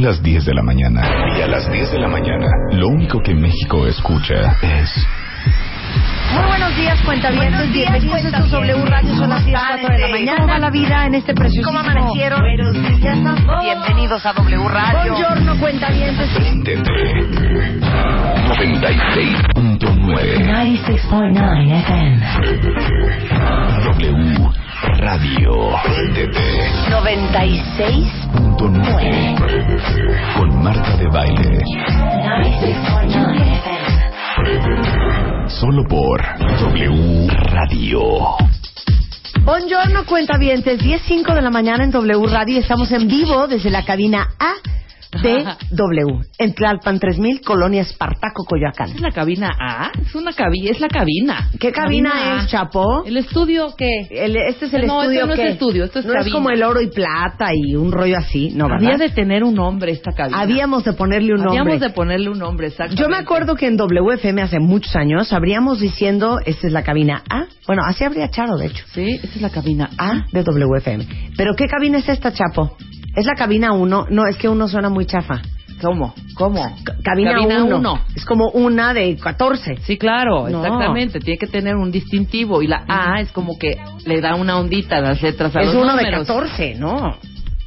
Son las 10 de la mañana y a las 10 de la mañana lo único que México escucha es Muy buenos días, cuentavientes. Bienvenidos a estos W Radio. Son las 10 4 de la mañana. ¿Cómo va la vida en este precioso? ¿Cómo amanecieron? Bienvenidos a W Radio. Buongiorno, cuentavientes. TT 96.9 96.9 FM. W Radio TT 96.9 con Marta de Baile 96.9 FM. solo por W Radio. Buongiorno, cuentavientes. 10.05 de la mañana en W Radio. Estamos en vivo desde la cabina A de W. En Tlalpan 3000, Colonia Espartaco, Coyoacán. ¿Es la cabina A? Es una cabina, es la cabina. ¿Qué cabina, A. es, Chapo? ¿El estudio qué? El- este es el No, estudio esto no es que estudio, esto es no es cabina. como el oro y plata y un rollo así, no, ¿verdad? Había de tener un nombre esta cabina. Habíamos de ponerle un nombre. Habíamos de ponerle un nombre, exactamente. Yo me acuerdo que en WFM hace muchos años habríamos diciendo, esta es la cabina A. Bueno, así habría Charo, de hecho. Sí, esta es la cabina A. A de WFM. ¿Pero qué cabina es esta, Chapo? ¿Es la cabina 1? No, es que uno suena muy chafa. ¿Cómo? ¿Cómo? C- cabina Cabina 1. uno. Es como una de 14. Sí, claro, No. exactamente. Tiene que tener un distintivo. Y la A es como que le da una ondita a las letras a es los uno de números. 14, ¿no?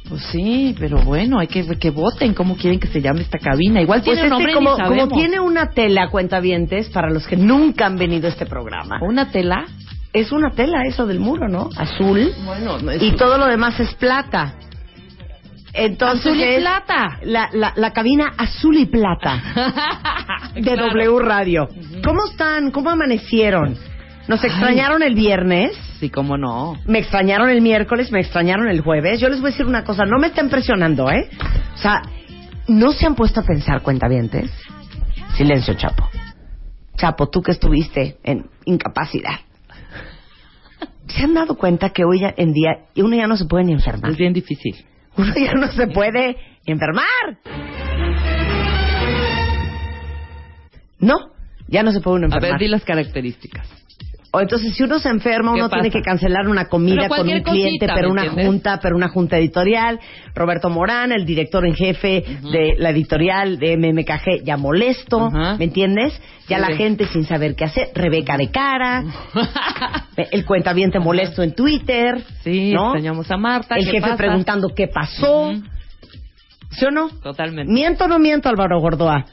Pues sí, pero bueno, hay que que voten cómo quieren que se llame esta cabina. Igual Pues tiene este, nombre como, ni sabemos. como tiene una tela, cuentavientes, para los que nunca han venido a este programa. una tela. Es una tela eso del muro, ¿no? Azul. Bueno, no es y todo lo demás es plata. Entonces azul y plata. La, la, la cabina azul y plata de Claro. W Radio. ¿Cómo están? ¿Cómo amanecieron? ¿Nos extrañaron el viernes? Sí, cómo no. Me extrañaron el miércoles, me extrañaron el jueves. Yo les voy a decir una cosa, no me estén presionando, ¿eh? O sea, ¿no se han puesto a pensar, cuentavientes? Silencio, Chapo. Chapo, tú que estuviste en incapacidad. ¿Se han dado cuenta que hoy ya- en día uno ya no se puede ni enfermar? Es bien difícil. Uno ya no se puede enfermar. No, ya no se puede uno A enfermar. ver, di las características. O entonces, si uno se enferma, ¿Qué uno tiene que cancelar una comida con un cliente, cosita, pero ¿me una entiendes? junta, pero una junta editorial. Roberto Morán, el director en jefe de la editorial de MMKG, ya molesto. ¿me entiendes? Ya Sí. la gente sin saber qué hacer. Rebeca de cara, el cuentaviente molesto en Twitter, Sí, ¿no? extrañamos a Marta. El ¿qué jefe pasa? preguntando qué pasó. ¿Sí o no? Totalmente. ¿Miento o no miento, Álvaro Gordoa?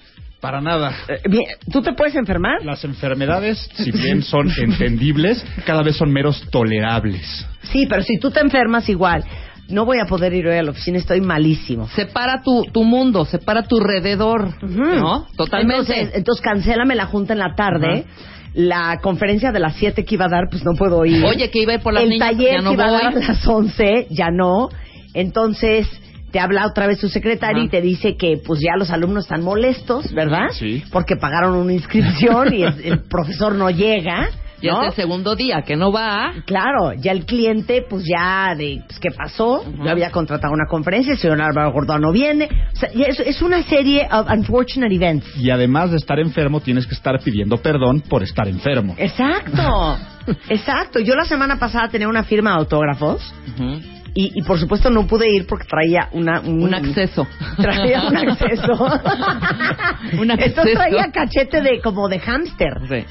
Para nada. Eh, bien, ¿Tú te puedes enfermar? Las enfermedades, si bien son entendibles, cada vez son meros tolerables. Sí, pero si tú te enfermas igual, no voy a poder ir hoy a la oficina, estoy malísimo. Separa tu, tu mundo, separa tu alrededor, ¿no? Totalmente. Entonces, entonces cancélame la junta en la tarde. La conferencia de las 7 que iba a dar, pues no puedo ir. Oye, que iba a ir por las El niñas, taller ya no que iba a dar a las 11, ya no. Entonces, te habla otra vez su secretaria y te dice que pues ya los alumnos están molestos, ¿verdad? Sí. Porque pagaron una inscripción y el, el profesor no llega. Ya ¿no? es el segundo día que no va. Claro, ya el cliente, pues ya de, pues, ¿qué pasó? Ujú. Yo había contratado una conferencia, el señor Álvaro Gordón no viene. O sea, ya es, es una serie of unfortunate events. Y además de estar enfermo, tienes que estar pidiendo perdón por estar enfermo. Exacto, exacto. Yo la semana pasada tenía una firma de autógrafos Ujú. Y, y por supuesto no pude ir porque traía una, un, Un acceso. Traía un acceso. Un Entonces traía cachete de como de hámster. Sí.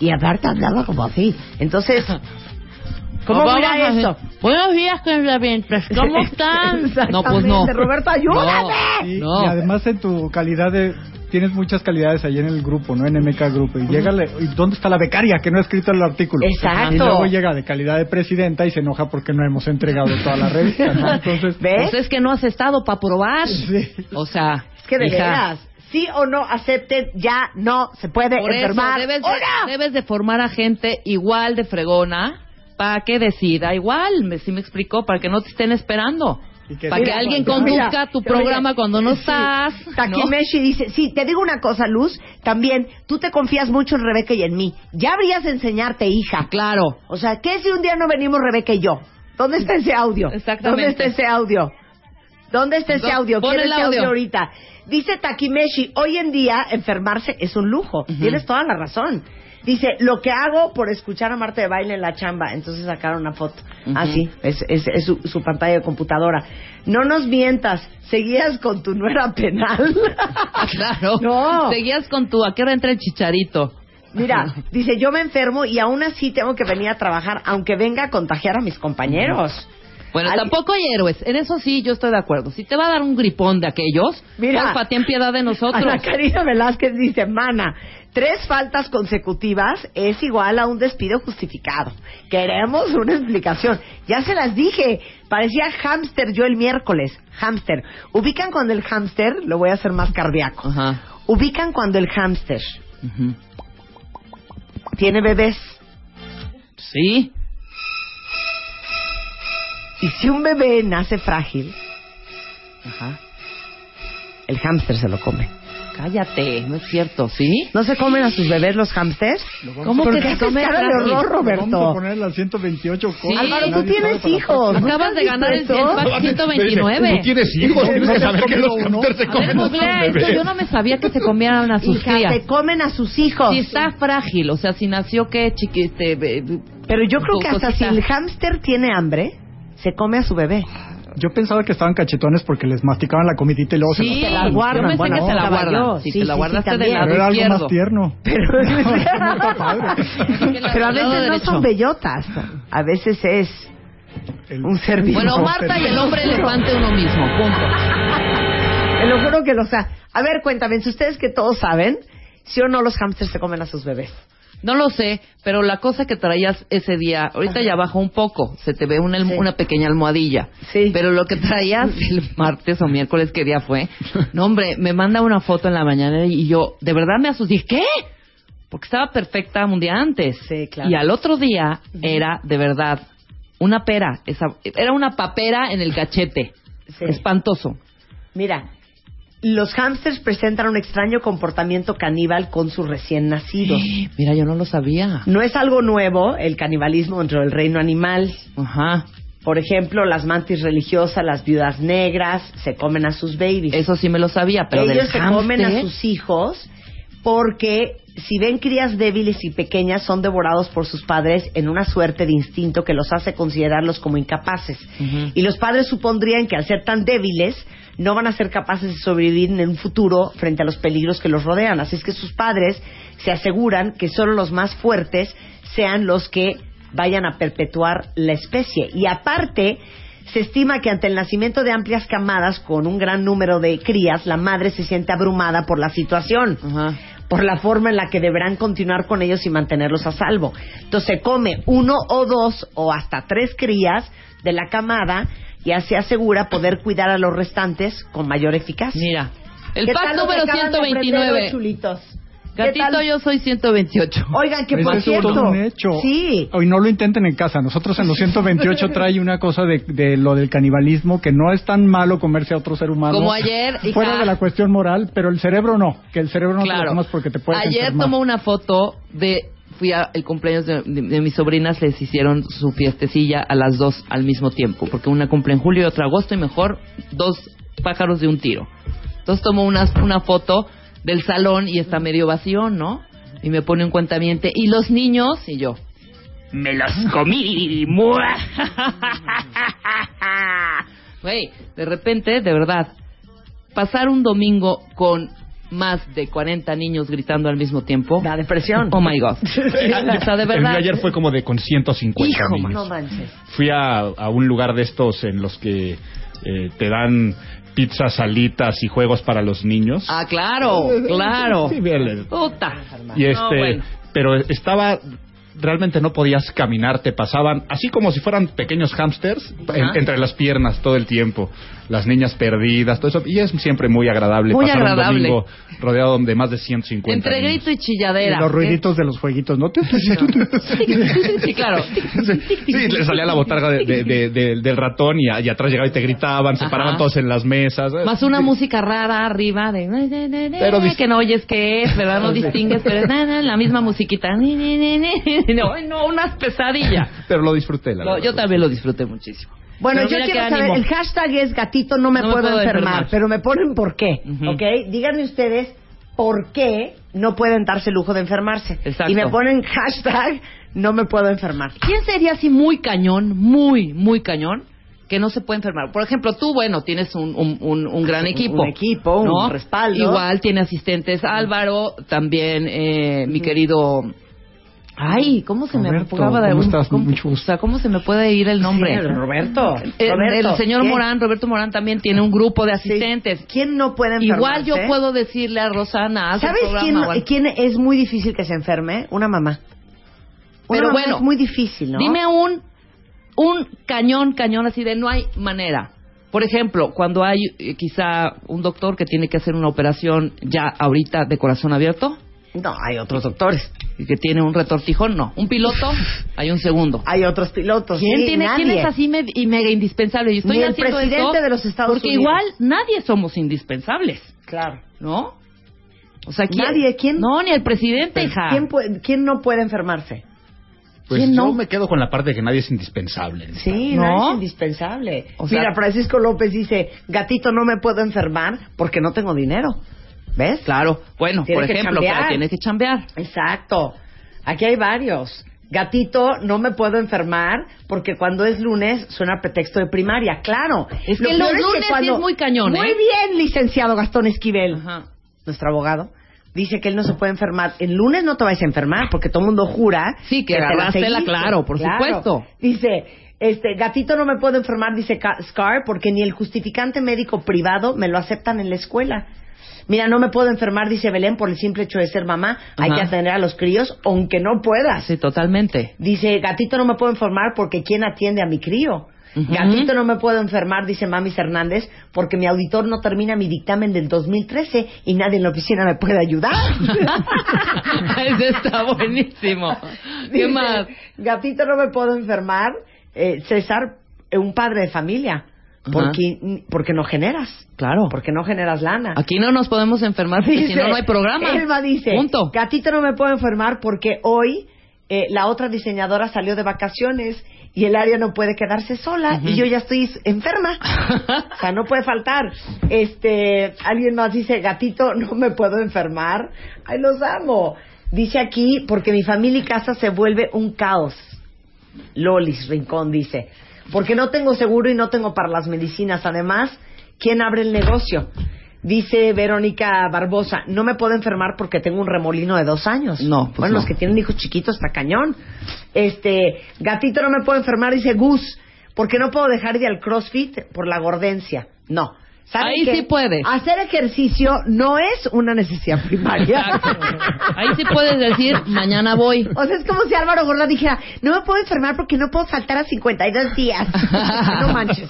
Y aparte hablaba como así. Entonces, ¿cómo mira esto? Buenos días, cuentavientes. ¿Cómo están? No, pues no. Roberto, ayúdame. Y, No. y además en tu calidad de... Tienes muchas calidades ahí en el grupo, ¿no? En MK Grupo. Y llega... ¿Y dónde está la becaria que no ha escrito el artículo? Exacto. Y luego llega de calidad de presidenta y se enoja porque no hemos entregado toda la revista, ¿no? Entonces... ¿Ves? Pues es que no has estado para probar. Sí. O sea, Es que de hija, veras, sí o no acepten, ya no se puede Por eso enfermar. debes ¡Hola! de, debes de formar a gente igual de fregona para que decida igual, me, sí me explicó, para que no te estén esperando. Que Para que alguien conduzca Mira, tu programa cuando no sí, estás. ¿no? Takimeshi dice, sí, te digo una cosa, Luz, también, tú te confías mucho en Rebeca y en mí. Ya habrías de enseñarte, hija. Claro. O sea, ¿qué si un día no venimos Rebeca y yo? ¿Dónde está ese audio? Exactamente. ¿Dónde está ese audio? ¿Dónde está ese audio? pon el audio. ahorita. Dice Takimeshi, hoy en día enfermarse es un lujo. Tienes toda la razón. Dice, lo que hago por escuchar a Marta de baile en la chamba. Entonces sacaron una foto. Ah, sí, es, es, es su, su pantalla de computadora. No nos mientas, seguías con tu nuera penal. Claro. No. Seguías con tu, ¿a qué hora entra el chicharito? Mira, dice, yo me enfermo y aún así tengo que venir a trabajar, aunque venga a contagiar a mis compañeros. Bueno, Al- tampoco hay héroes. En eso sí, yo estoy de acuerdo. Si te va a dar un gripón de aquellos, Mira. porfa, ten piedad de nosotros. Ana Karina Velázquez dice, mana, tres faltas consecutivas es igual a un despido justificado. Queremos una explicación. Ya se las dije. Parecía hámster yo el miércoles. Hámster. Ubican cuando el hámster, lo voy a hacer más cardíaco. Ajá. Ubican cuando el hámster tiene bebés. Sí. Y si un bebé nace frágil, Ajá. el hámster se lo come. Cállate, no es cierto, ¿sí? ¿No se comen a sus bebés los hámsters? ¿Cómo ¿Por que qué se haces come cara de horror, Vamos a Roberto? poner las 128 cosas. Sí. Álvaro, tú tienes hijos. Acabas de ganar el, el ¿Eso? pack 129. Tú tienes hijos, tienes que saber que los hamsters se comen a sus bebés. Yo no me sabía que se comieran a sus crías. se comen a sus hijos. Si está frágil, o sea, si nació que chiqui, este, be- Pero yo creo que hasta si el hámster tiene hambre, se come a su bebé. Yo pensaba que estaban cachetones porque les masticaban la comidita y luego se Sí, te la guardan. yo pensé Bueno, que te la guardan. Si Sí, te la sí, guardaste sí, del también. lado Pero era algo izquierdo. más tierno. Pero, a Del veces no son bellotas. A veces es El- un ser vivo. Bueno, Marta y el hombre elefante uno mismo, punto. Te lo juro que lo sea. A ver, cuéntame, si ustedes que todos saben, si o no los hámsters se comen a sus bebés. No lo sé, pero la cosa que traías ese día, ahorita ya bajó un poco, se te ve una, Sí. una pequeña almohadilla. Sí. Pero lo que traías el martes o miércoles, ¿qué día fue? No, hombre, me manda una foto en la mañana y yo, de verdad me asusté. ¿Qué? Porque estaba perfecta un día antes. Sí, claro. Y al otro día era, de verdad, una pera. Esa, era una papera en el cachete. Sí. Espantoso. Mira, los hámsters presentan un extraño comportamiento caníbal con sus recién nacidos. Mira, yo no lo sabía. No es algo nuevo el canibalismo dentro del reino animal. Ajá. Por ejemplo, las mantis religiosas, las viudas negras, se comen a sus babies. Eso sí me lo sabía, pero Ellos del se comen a sus hijos porque si ven crías débiles y pequeñas son devorados por sus padres en una suerte de instinto que los hace considerarlos como incapaces. Y los padres supondrían que al ser tan débiles no van a ser capaces de sobrevivir en un futuro frente a los peligros que los rodean. Así es que sus padres se aseguran que solo los más fuertes sean los que vayan a perpetuar la especie. Y aparte, se estima que ante el nacimiento de amplias camadas con un gran número de crías, la madre se siente abrumada por la situación, Ajá. Por la forma en la que deberán continuar con ellos y mantenerlos a salvo. Entonces se come uno o dos o hasta tres crías de la camada y así asegura poder cuidar a los restantes con mayor eficacia. Mira, el ¿Qué pack número acaban de aprender hoy, 129. Gatito, yo soy 128. Oigan, que por es cierto, un hecho. sí, Hoy no lo intenten en casa. Nosotros en los 128 trae una cosa de, de lo del canibalismo, que no es tan malo comerse a otro ser humano. Como ayer, hija. Fuera de la cuestión moral, pero el cerebro no. Que el cerebro no te lo comas porque te puedes Ayer enfermar. tomó una foto de fui al cumpleaños de, de- de mis sobrinas, les hicieron su fiestecilla a las dos al mismo tiempo, porque una cumple en julio y otra agosto y mejor dos pájaros de un tiro. Entonces tomó una, una foto del salón y está medio vacío, ¿no? Y me pone un cuentamiento y los niños y yo. Me los comí. ¡mua! Güey, de repente, de verdad, pasar un domingo con más de 40 niños gritando al mismo tiempo. la depresión. Oh my God. o sea, de El verdad. mío ayer fue como de con 150 Hijo, niños. No manches. Fui a, a un lugar de estos en los que eh, te dan pizzas, salitas y juegos para los niños. Ah, claro, claro. Sí, bien, Puta. y este, No, bueno. pero estaba realmente no podías caminar, te pasaban así como si fueran pequeños hámsters en- entre las piernas todo el tiempo. Las niñas perdidas, todo eso. Y es siempre muy agradable Muy pasar agradable. un domingo rodeado de más de 150 Entre niños. grito y chilladera. Y los ruiditos de los jueguitos, ¿no? Sí, claro. Sí, le salía la botarga de- de- de- de- del ratón y, a- y atrás llegaba y te gritaban, se Ajá. paraban todos en las mesas. Más una música rara arriba de Pero que no oyes qué es, ¿verdad? No distingues, pero es la misma musiquita. No, no, una pesadilla. Pero lo disfruté, la Lo- verdad. yo también lo disfruté muchísimo. Bueno, Pero yo quiero saber, ánimo. el hashtag es gatito no me, No me puedo, enfermar, enfermar. pero me ponen por qué, Ujú. ¿ok? Díganme ustedes por qué no pueden darse el lujo de enfermarse. Exacto. Y me ponen hashtag no me puedo enfermar. ¿Quién sería así muy cañón, muy, muy cañón, que no se puede enfermar? Por ejemplo, tú, bueno, tienes un, un, un, un gran equipo. un equipo, un respaldo. Igual tiene asistentes Álvaro, también eh, mi querido... Ay, ¿cómo se me Roberto, acaba de ¿cómo estás? cómo- Mucho gusto. O sea, ¿cómo se me puede ir el nombre? Sí, Roberto. Eh, Roberto, el señor. Morán, Roberto Morán también tiene un grupo de Sí. asistentes. ¿Quién no puede enfermarse? Igual yo puedo decirle a Rosana, ¿Sabes quién, es muy difícil que se enferme? Una mamá. Una Pero mamá bueno, es muy difícil, ¿no? Dime un, un cañón, cañón así de no hay manera. Por ejemplo, cuando hay eh, quizá un doctor que tiene que hacer una operación ya ahorita de corazón abierto No, hay otros doctores. y que tiene un retortijón, no. Un piloto, hay un segundo. Hay otros pilotos. ¿Quién, sí, tiene, nadie. ¿Quién es así me- y mega indispensable? Y estoy Ni el haciendo presidente esto de los Estados porque Unidos. igual nadie somos indispensables, Claro. ¿no? O sea, ¿quién? Nadie, ¿quién? No, ni el presidente, hija. ¿Quién, puede- quién no puede enfermarse? Pues ¿Quién yo no? me quedo con la parte de que nadie es indispensable. Sí, ¿No? nadie es indispensable. O sea- Mira, Francisco López dice, gatito, no me puedo enfermar porque no tengo dinero. ¿Ves? Claro, bueno, Tienes por que ejemplo, pero tienes que chambear. Exacto. Aquí hay varios. Gatito, no me puedo enfermar porque cuando es lunes suena pretexto de primaria. Claro. Es Lo que los peor lunes sí es muy cañón, Muy ¿eh? bien, licenciado Gastón Esquivel. Ajá. nuestro abogado, dice que él no se puede enfermar. El lunes no te vais a enfermar porque todo el mundo jura Sí, que te la agarrástela, seguiste. claro, por supuesto. Dice, este, gatito no me puedo enfermar, dice Ca- Scar, porque ni el justificante médico privado me lo aceptan en la escuela. Mira, no me puedo enfermar, dice Belén, por el simple hecho de ser mamá. Hay Ajá. que atender a los críos, aunque no puedas. Sí, totalmente. Dice, gatito no me puedo enfermar porque ¿quién atiende a mi crío? Gatito no me puedo enfermar, dice Mamis Hernández, porque mi auditor no termina mi dictamen del 2013 y nadie en la oficina me puede ayudar. Ese está buenísimo. ¿Qué Dice, más? Gatito no me puedo enfermar, eh, César, eh, un padre de familia, Porque, porque no generas, Claro. porque no generas lana. Aquí no nos podemos enfermar porque si no, no hay programa. Elma dice, Punto. gatito no me puedo enfermar porque hoy eh, la otra diseñadora salió de vacaciones y el área no puede quedarse sola y yo ya estoy enferma. o sea, no puede faltar. Este, alguien más dice, gatito no me puedo enfermar. Ay, los amo. Dice aquí, porque mi familia y casa se vuelve un caos. Lolis Rincón dice, porque no tengo seguro y no tengo para las medicinas. Además, ¿quién abre el negocio? Dice Verónica Barbosa, no me puedo enfermar porque tengo un remolino de dos años. No, pues bueno, no. los que tienen hijos chiquitos está cañón. Este, gatito no me puedo enfermar, dice Gus, porque no puedo dejar de ir al CrossFit por la gordencia. No. ¿Saben Ahí qué? sí puedes. Hacer ejercicio no es una necesidad primaria. Exacto. Ahí sí puedes decir, mañana voy. O sea, es como si Álvaro Gorda dijera, no me puedo enfermar porque no puedo faltar a 52 días. no manches.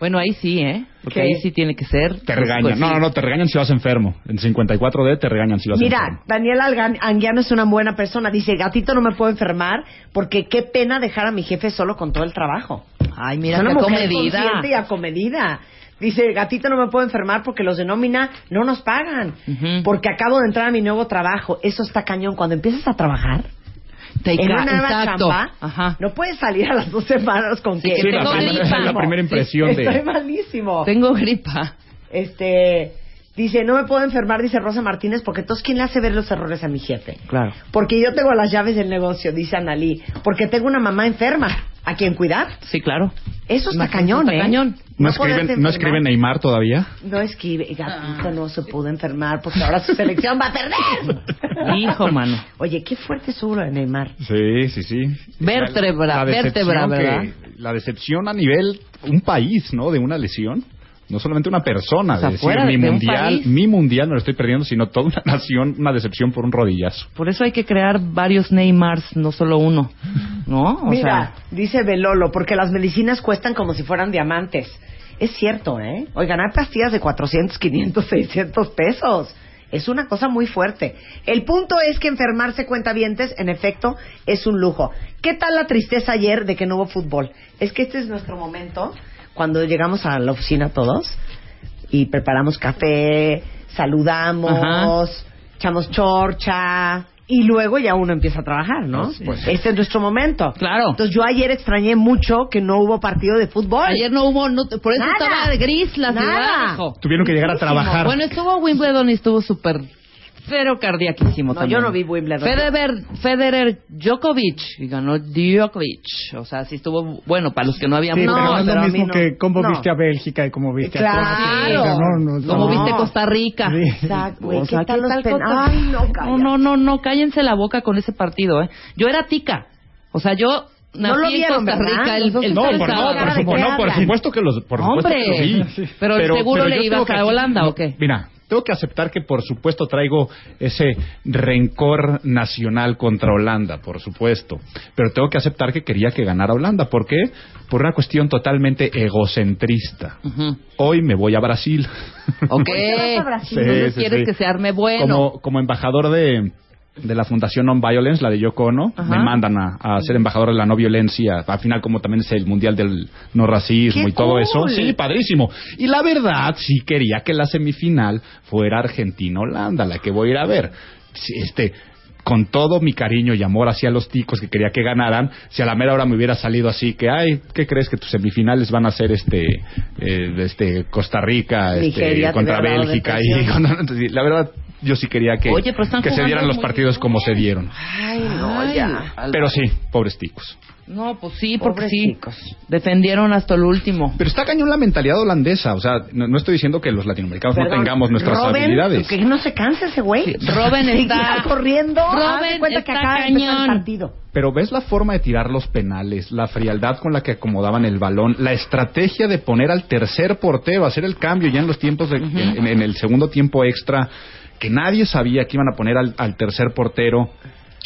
Bueno, ahí sí, ¿eh? Porque ¿Qué? ahí sí tiene que ser. Te regañan. No, no, no, te regañan si vas enfermo. En 54D te regañan si vas Mira, enfermo. Daniel Algan- Anguiano es una buena persona. Dice, gatito, no me puedo enfermar porque qué pena dejar a mi jefe solo con todo el trabajo. Ay, mira es qué una mujer acomedida. consciente y acomedida. Dice, gatito, no me puedo enfermar porque los de nómina no nos pagan. Porque acabo de entrar a mi nuevo trabajo. Eso está cañón. Cuando empiezas a trabajar Te en una nueva chamba, Ajá. no puedes salir a las dos semanas con Sí, que... Sí, tengo la, primera- gripa. la primera impresión de... Estoy malísimo. Tengo gripa. Este, dice, no me puedo enfermar, dice Rosa Martínez, porque entonces, ¿quién le hace ver los errores a mi jefe? Claro. Porque yo tengo las llaves del negocio, dice Analí. Porque tengo una mamá enferma, a quien cuidar. Sí, claro. Eso está Imagínate, cañón, está ¿eh? cañón. ¿No, escriben, ¿No escribe Neymar todavía? No escribe, gatito no se pudo enfermar porque ahora su selección va a perder. Hijo, mano. Oye, qué fuerte es uno de Neymar. Sí, sí, sí. Vértebra, La vértebra, que- ¿verdad? La decepción a nivel un país, ¿no? De una lesión. No solamente una persona, O sea, de decir, mi de mundial, mi mundial me lo estoy perdiendo, sino toda una nación, una decepción por un rodillazo. Por eso hay que crear varios Neymars, no solo uno. ¿No? O Mira, sea, dice Belolo, porque las medicinas cuestan como si fueran diamantes. Es cierto, ¿eh? Oigan, hay pastillas de 400, 500, 600 pesos. Es una cosa muy fuerte. El punto es que enfermarse cuentavientes, en efecto, es un lujo. ¿Qué tal la tristeza ayer de que no hubo fútbol? Es que este es nuestro momento, cuando llegamos a la oficina todos y preparamos café, saludamos, echamos chorcha y luego ya uno empieza a trabajar, ¿no? Pues, este es nuestro momento. Claro. Entonces yo ayer extrañé mucho que no hubo partido de fútbol. ayer no hubo, no, por eso Nada. estaba gris la Nada. ciudad, hijo. Tuvieron que llegar a trabajar. Bueno, estuvo Wimbledon y estuvo súper cero cardiaquísimo No, también. yo no vi Wimbledon. Federer, Federer Djokovic y ganó Djokovic. O sea, sí estuvo bueno para los que no habíamos Sí, No, pero no es pero lo mismo no. que cómo No. viste a Bélgica y cómo viste Claro. a Croacia. No, no, no. Como No. viste Costa Rica. Sí. Exacto, güey. O sea, ¿Qué tal los pen- Costa- Ay, no, no, cállate. no, no, no, cállense la boca con ese partido, ¿eh? Yo era tica. O sea, yo No lo nací en vieron, Costa ¿verdad? Rica el, Los el No, por, no, por, supuesto, no, por supuesto que los, por supuesto Hombre, que lo vi. pero el seguro le yo ibas a Holanda, ¿o qué? Mira, tengo que aceptar que por supuesto traigo ese rencor nacional contra Holanda, por supuesto. Pero tengo que aceptar que quería que ganara Holanda. ¿Por qué? Por una cuestión totalmente egocentrista. Hoy me voy a Brasil. Ok. vas a Brasil? Sí, sí, quieres sí. que se arme bueno. Como, como embajador de, de la Fundación Non-Violence, la de Yoko Ono, Ajá. me mandan a, a ser embajador de la no violencia. Al final, como también es el mundial del no racismo ¡Qué y todo cool! eso. Sí, padrísimo. Y la verdad, sí quería que la semifinal fuera Argentina-Holanda, la que voy a ir a ver. Este. Con todo mi cariño y amor hacia los ticos que quería que ganaran, si a la mera hora me hubiera salido así que, ay, ¿qué crees que tus semifinales van a ser este, eh, este Costa Rica, este, Nigeria, contra Bélgica y la verdad yo sí quería que, Oye, que se dieran los partidos bien. como se dieron. Ay, no, ya. Pero sí, pobres ticos. No, pues sí, porque sí. Defendieron hasta el último. Pero está cañón la mentalidad holandesa. O sea, no, no estoy diciendo que los latinoamericanos no tengamos nuestras Robin, habilidades. Que no se canse ese güey. Sí, Robin está- corriendo. Robin cuenta que está de empezar el cañón. partido. Pero ves la forma de tirar los penales, la frialdad con la que acomodaban el balón, la estrategia de poner al tercer portero, hacer el cambio ya en los tiempos, de, en, en el segundo tiempo extra, que nadie sabía que iban a poner al, al tercer portero.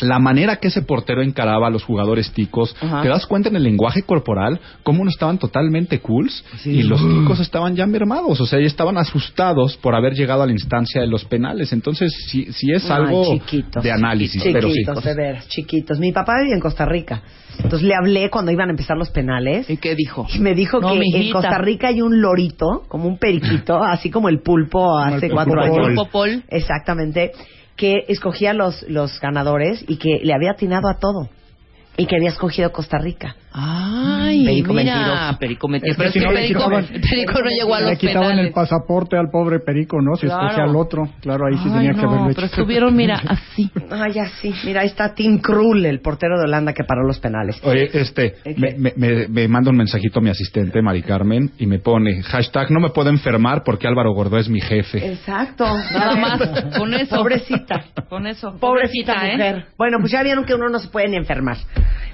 La manera que ese portero encaraba a los jugadores ticos, Ajá. te das cuenta en el lenguaje corporal cómo no estaban totalmente cools y los ticos estaban ya mermados, o sea, ya estaban asustados por haber llegado a la instancia de los penales. Entonces, sí, sí es Ay, algo chiquitos. de análisis, pero sí. Chiquitos, de veras, chiquitos. Mi papá vive en Costa Rica. Entonces le hablé cuando iban a empezar los penales. ¿Y qué dijo? Y me dijo No, que en. Costa Rica hay un lorito, como un periquito, así como el pulpo hace el cuatro pulpo años. Pol. Exactamente. Que escogía los, los ganadores y que le había atinado a todo. Y que había escogido Costa Rica. Ay, Perico mira, mentiroso. Perico mentiroso. Pero es que que si no le Perico, quitaban- Perico no llegó a Le los quitaban penales. el pasaporte al pobre Perico, ¿no? Si Claro. escogía al otro. Claro, ahí sí Ay, tenía que no, haberlo pero hecho. estuvieron, mira, así. Ah, ya sí. Mira, ahí está Tim Krul, el portero de Holanda que paró los penales. Oye, este, ¿Eh, me, me, me- me manda un mensajito mi asistente, Mari Carmen, y me pone, hashtag, no me puedo enfermar porque Álvaro Gordo es mi jefe. Exacto. Nada más, con eso. Pobrecita. Con eso. Pobrecita ¿eh? mujer. Bueno, pues ya vieron que uno no se puede ni enfermar.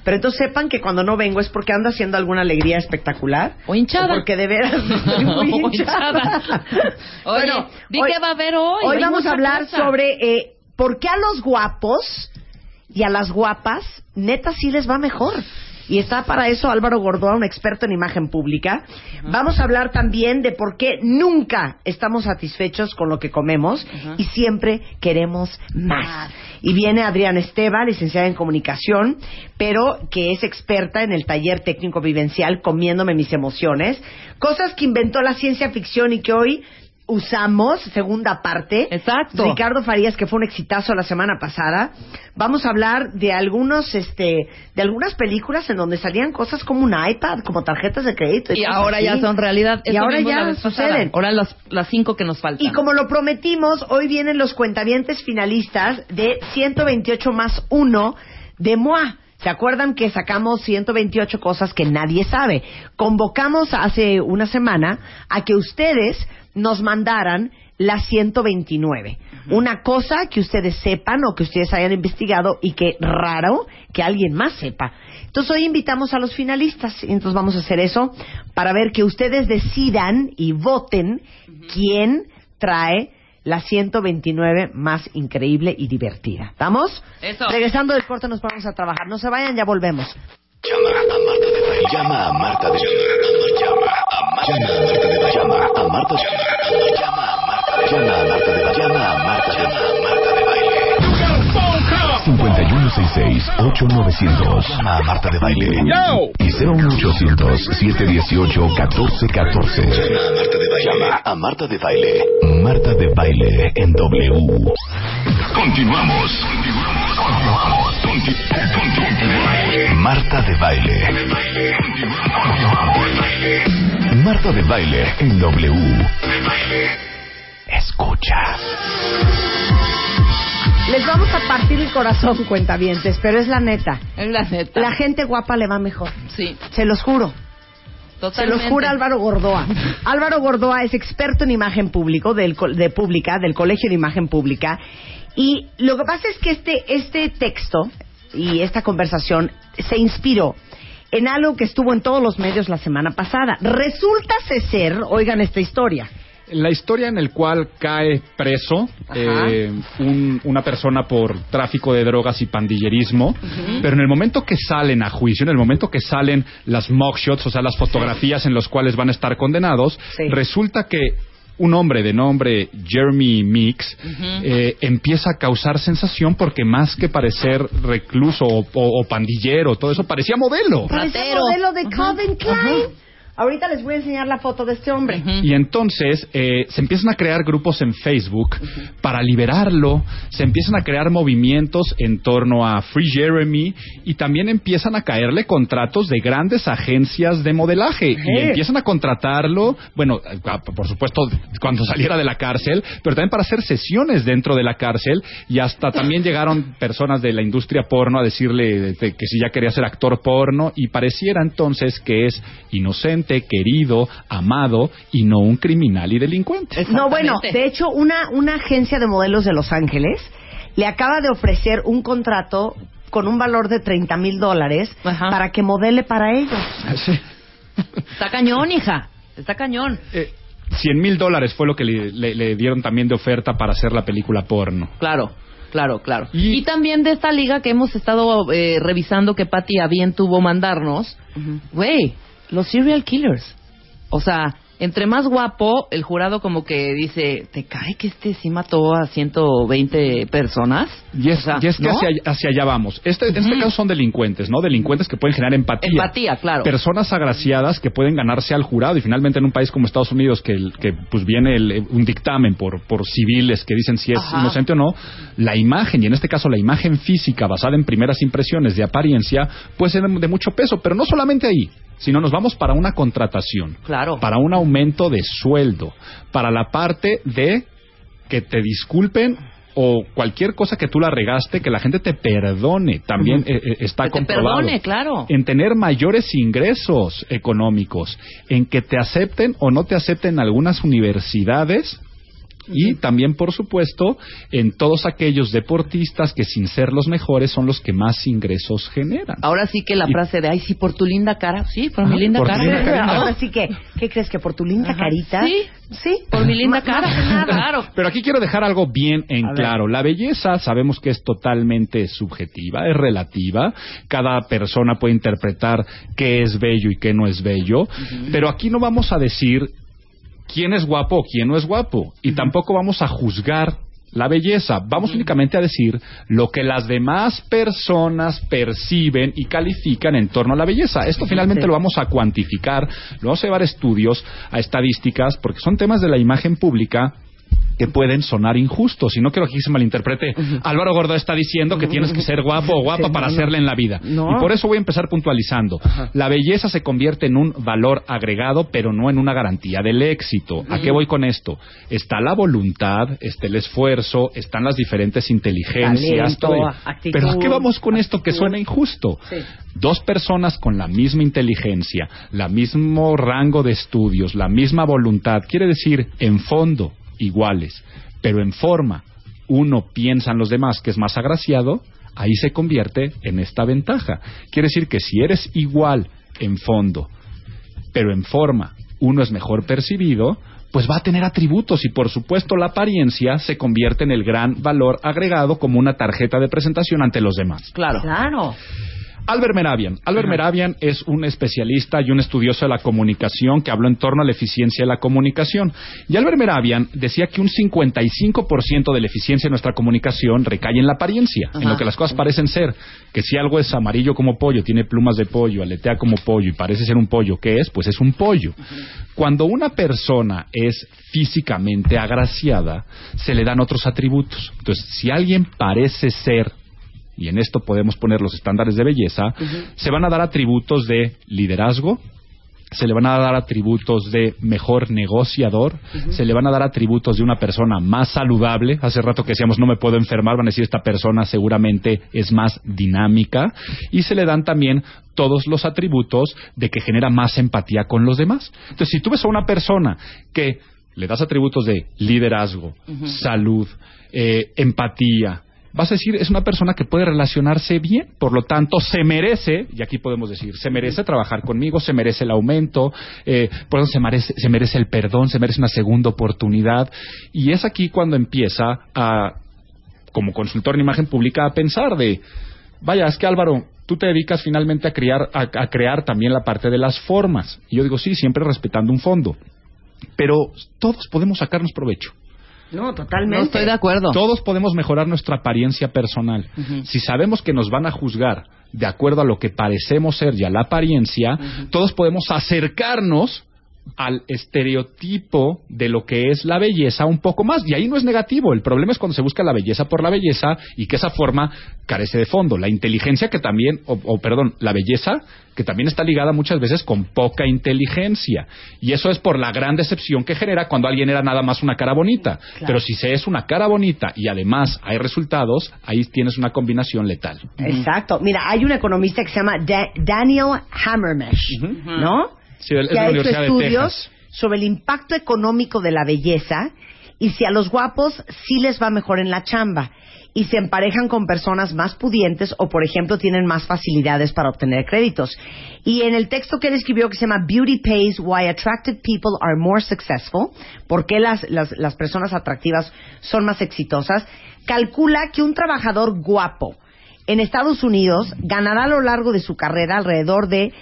Pero entonces sepan que cuando no vengo es porque ando haciendo alguna alegría espectacular. O hinchada. porque de veras estoy muy O hinchada. Oye, vi que va a haber hoy. Hoy vamos a hablar cosa. sobre eh, por qué a los guapos y a las guapas, neta, sí les va mejor. Y está para eso Álvaro Gordoa, un experto en imagen pública. Vamos a hablar también de por qué nunca estamos satisfechos con lo que comemos y siempre queremos más. Y viene Adriana Esteva, licenciada en comunicación, pero que es experta en el taller técnico vivencial Comiéndome mis emociones. Cosas que inventó la ciencia ficción y que hoy usamos, segunda parte. Exacto. Ricardo Farías, que fue un exitazo la semana pasada. Vamos a hablar de algunos, este, de algunas películas en donde salían cosas como un iPad, como tarjetas de crédito. Y ahora ya son realidad. Y Eso ahora ya suceden. Ahora las, las cinco que nos faltan. Y como lo prometimos, hoy vienen los cuentavientes finalistas de 128 más 1 de MOA. ¿Se acuerdan que sacamos 128 cosas que nadie sabe? Convocamos hace una semana a que ustedes nos mandaran las 129. Una cosa que ustedes sepan o que ustedes hayan investigado y que raro que alguien más sepa. Entonces hoy invitamos a los finalistas y entonces vamos a hacer eso para ver que ustedes decidan y voten quién trae la 129 más increíble y divertida. ¿Estamos? Eso. Regresando del corte nos vamos a trabajar. No se vayan, ya volvemos. Llama a Marta de Baile. Llama a Marta de Baile. Llama a Marta de Llama a Marta de Llama a Marta de Llama 5166-8900. Llama a Marta de Baile. Y 01800-718-1414. Llama a Marta de Baile. Marta de Baile en W. Continuamos. Marta de Baile. Marta de Baile en W. Escucha. Les vamos a partir el corazón, cuentavientes, pero es la neta. Es la neta. La gente guapa le va mejor. Sí, Se los juro. Se los jura Álvaro Gordoa. Álvaro Gordoa es experto en imagen público del, de pública, del Colegio de Imagen Pública. Y lo que pasa es que este, este texto y esta conversación se inspiró en algo que estuvo en todos los medios la semana pasada. Resulta ser, oigan esta historia, La historia en el cual cae preso eh, un- una persona por tráfico de drogas y pandillerismo, pero en el momento que salen a juicio, en el momento que salen las mugshots, o sea, las fotografías en las cuales van a estar condenados, Sí. resulta que un hombre de nombre Jeremy Mix eh, empieza a causar sensación porque más que parecer recluso o, o- o pandillero, todo eso parecía modelo. Parece Ratero. modelo de. Calvin Klein. Ahorita les voy a enseñar la foto de este hombre. Y entonces eh, se empiezan a crear grupos en Facebook para liberarlo, se empiezan a crear movimientos en torno a Free Jeremy y también empiezan a caerle contratos de grandes agencias de modelaje. Y empiezan a contratarlo, bueno, por supuesto cuando saliera de la cárcel, pero también para hacer sesiones dentro de la cárcel y hasta también llegaron personas de la industria porno a decirle de- de que si ya quería ser actor porno y pareciera entonces que es inocente, querido, amado y no un criminal y delincuente. No, bueno, de hecho, una, una agencia de modelos de Los Ángeles le acaba de ofrecer un contrato con un valor de 30 mil dólares para que modele para ellos. Sí. Está cañón, hija. Está cañón. Eh, 100 mil dólares fue lo que le, le- le dieron también de oferta para hacer la película porno. Claro, claro, claro. Y- Y, también de esta liga que hemos estado eh, revisando que Patty a bien tuvo mandarnos, güey, los serial killers. O sea, entre más guapo, el jurado como que dice, ¿te cae que este sí mató a 120 personas? Y es, O sea, y es que ¿no? hacia, hacia allá vamos. Este, En este caso son delincuentes, ¿no? Delincuentes que pueden generar empatía. Empatía, claro. Personas agraciadas que pueden ganarse al jurado. Y finalmente en un país como Estados Unidos, que, que pues viene el- un dictamen por, por civiles que dicen si es Ajá. inocente o no, la imagen, y en este caso la imagen física basada en primeras impresiones de apariencia, puede ser de mucho peso. Pero no solamente ahí, sino nos vamos para una contratación. Claro. Para un aumento de sueldo. Para la parte de que te disculpen o cualquier cosa que tú la regaste, que la gente te perdone. También eh, eh, está Que te comprobado. perdone, claro. En tener mayores ingresos económicos, en que te acepten o no te acepten algunas universidades. Y también, por supuesto, en todos aquellos deportistas que sin ser los mejores son los que más ingresos generan. Ahora sí que la Y- frase de, ay, sí, por tu linda cara. Sí, por mi Ajá, linda por cara. linda carita. Ahora sí que, ¿qué crees? ¿Que por tu linda Ajá. carita? Sí. Sí. Por mi linda cara. Claro. Pero aquí quiero dejar algo bien en A ver. claro. La belleza sabemos que es totalmente subjetiva, es relativa. Cada persona puede interpretar qué es bello y qué no es bello. Pero aquí no vamos a decir quién es guapo o quién no es guapo. Y tampoco vamos a juzgar la belleza. Vamos únicamente a decir lo que las demás personas perciben y califican en torno a la belleza. Esto finalmente Sí. lo vamos a cuantificar, lo vamos a llevar a estudios, a estadísticas, porque son temas de la imagen pública que pueden sonar injustos. Y no quiero que aquí se malinterprete. Álvaro Gordo está diciendo que tienes que ser guapo o guapa Sí, para no, hacerle en la vida. No. Y por eso voy a empezar puntualizando. La belleza se convierte en un valor agregado, pero no en una garantía del éxito. ¿A qué voy con esto? Está la voluntad, está el esfuerzo, están las diferentes inteligencias. Talento, todo ello. actitud, pero ¿a qué vamos con esto que suena injusto? Sí. Dos personas con la misma inteligencia, la mismo rango de estudios, la misma voluntad, quiere decir en fondo iguales, pero en forma uno piensa en los demás que es más agraciado, ahí se convierte en esta ventaja. Quiere decir que si eres igual en fondo, pero en forma uno es mejor percibido, pues va a tener atributos y por supuesto la apariencia se convierte en el gran valor agregado como una tarjeta de presentación ante los demás. Claro. Claro. Albert Meravian. Albert Meravian es un especialista y un estudioso de la comunicación que habló en torno a la eficiencia de la comunicación. Y Albert Meravian decía que un 55% de la eficiencia de nuestra comunicación recae en la apariencia, en lo que las cosas parecen ser. Que si algo es amarillo como pollo, tiene plumas de pollo, aletea como pollo y parece ser un pollo, ¿qué es? Pues es un pollo. Cuando una persona es físicamente agraciada, se le dan otros atributos. Entonces, si alguien parece ser y en esto podemos poner los estándares de belleza, se van a dar atributos de liderazgo, se le van a dar atributos de mejor negociador, se le van a dar atributos de una persona más saludable. Hace rato que decíamos no me puedo enfermar, van a decir esta persona seguramente es más dinámica y se le dan también todos los atributos de que genera más empatía con los demás. Entonces, si tú ves a una persona que le das atributos de liderazgo, salud, eh, empatía, vas a decir, es una persona que puede relacionarse bien, por lo tanto, se merece, y aquí podemos decir, se merece trabajar conmigo, se merece el aumento, eh, por eso se merece, se merece el perdón, se merece una segunda oportunidad, y es aquí cuando empieza a, como consultor en imagen pública, a pensar de, vaya, es que Álvaro, tú te dedicas finalmente a crear, a, a crear también la parte de las formas, y yo digo, sí, siempre respetando un fondo, pero todos podemos sacarnos provecho. No, totalmente. No estoy de acuerdo. Todos podemos mejorar nuestra apariencia personal. Si sabemos que nos van a juzgar de acuerdo a lo que parecemos ser y a la apariencia, todos podemos acercarnos al estereotipo de lo que es la belleza un poco más. Y ahí no es negativo. El problema es cuando se busca la belleza por la belleza y que esa forma carece de fondo. La inteligencia que también, o, o, perdón, la belleza que también está ligada muchas veces con poca inteligencia. Y eso es por la gran decepción que genera cuando alguien era nada más una cara bonita. Pero si se es una cara bonita y además hay resultados, ahí tienes una combinación letal. Exacto. Mira, hay un economista que se llama Da- Daniel Hammermesh, ¿no? Sí, que ha hecho estudios sobre el impacto económico de la belleza y si a los guapos sí les va mejor en la chamba y se emparejan con personas más pudientes o, por ejemplo, tienen más facilidades para obtener créditos. Y en el texto que él escribió que se llama Beauty Pays Why Attracted People Are More Successful, por qué las, las, las personas atractivas son más exitosas, calcula que un trabajador guapo en Estados Unidos ganará a lo largo de su carrera alrededor de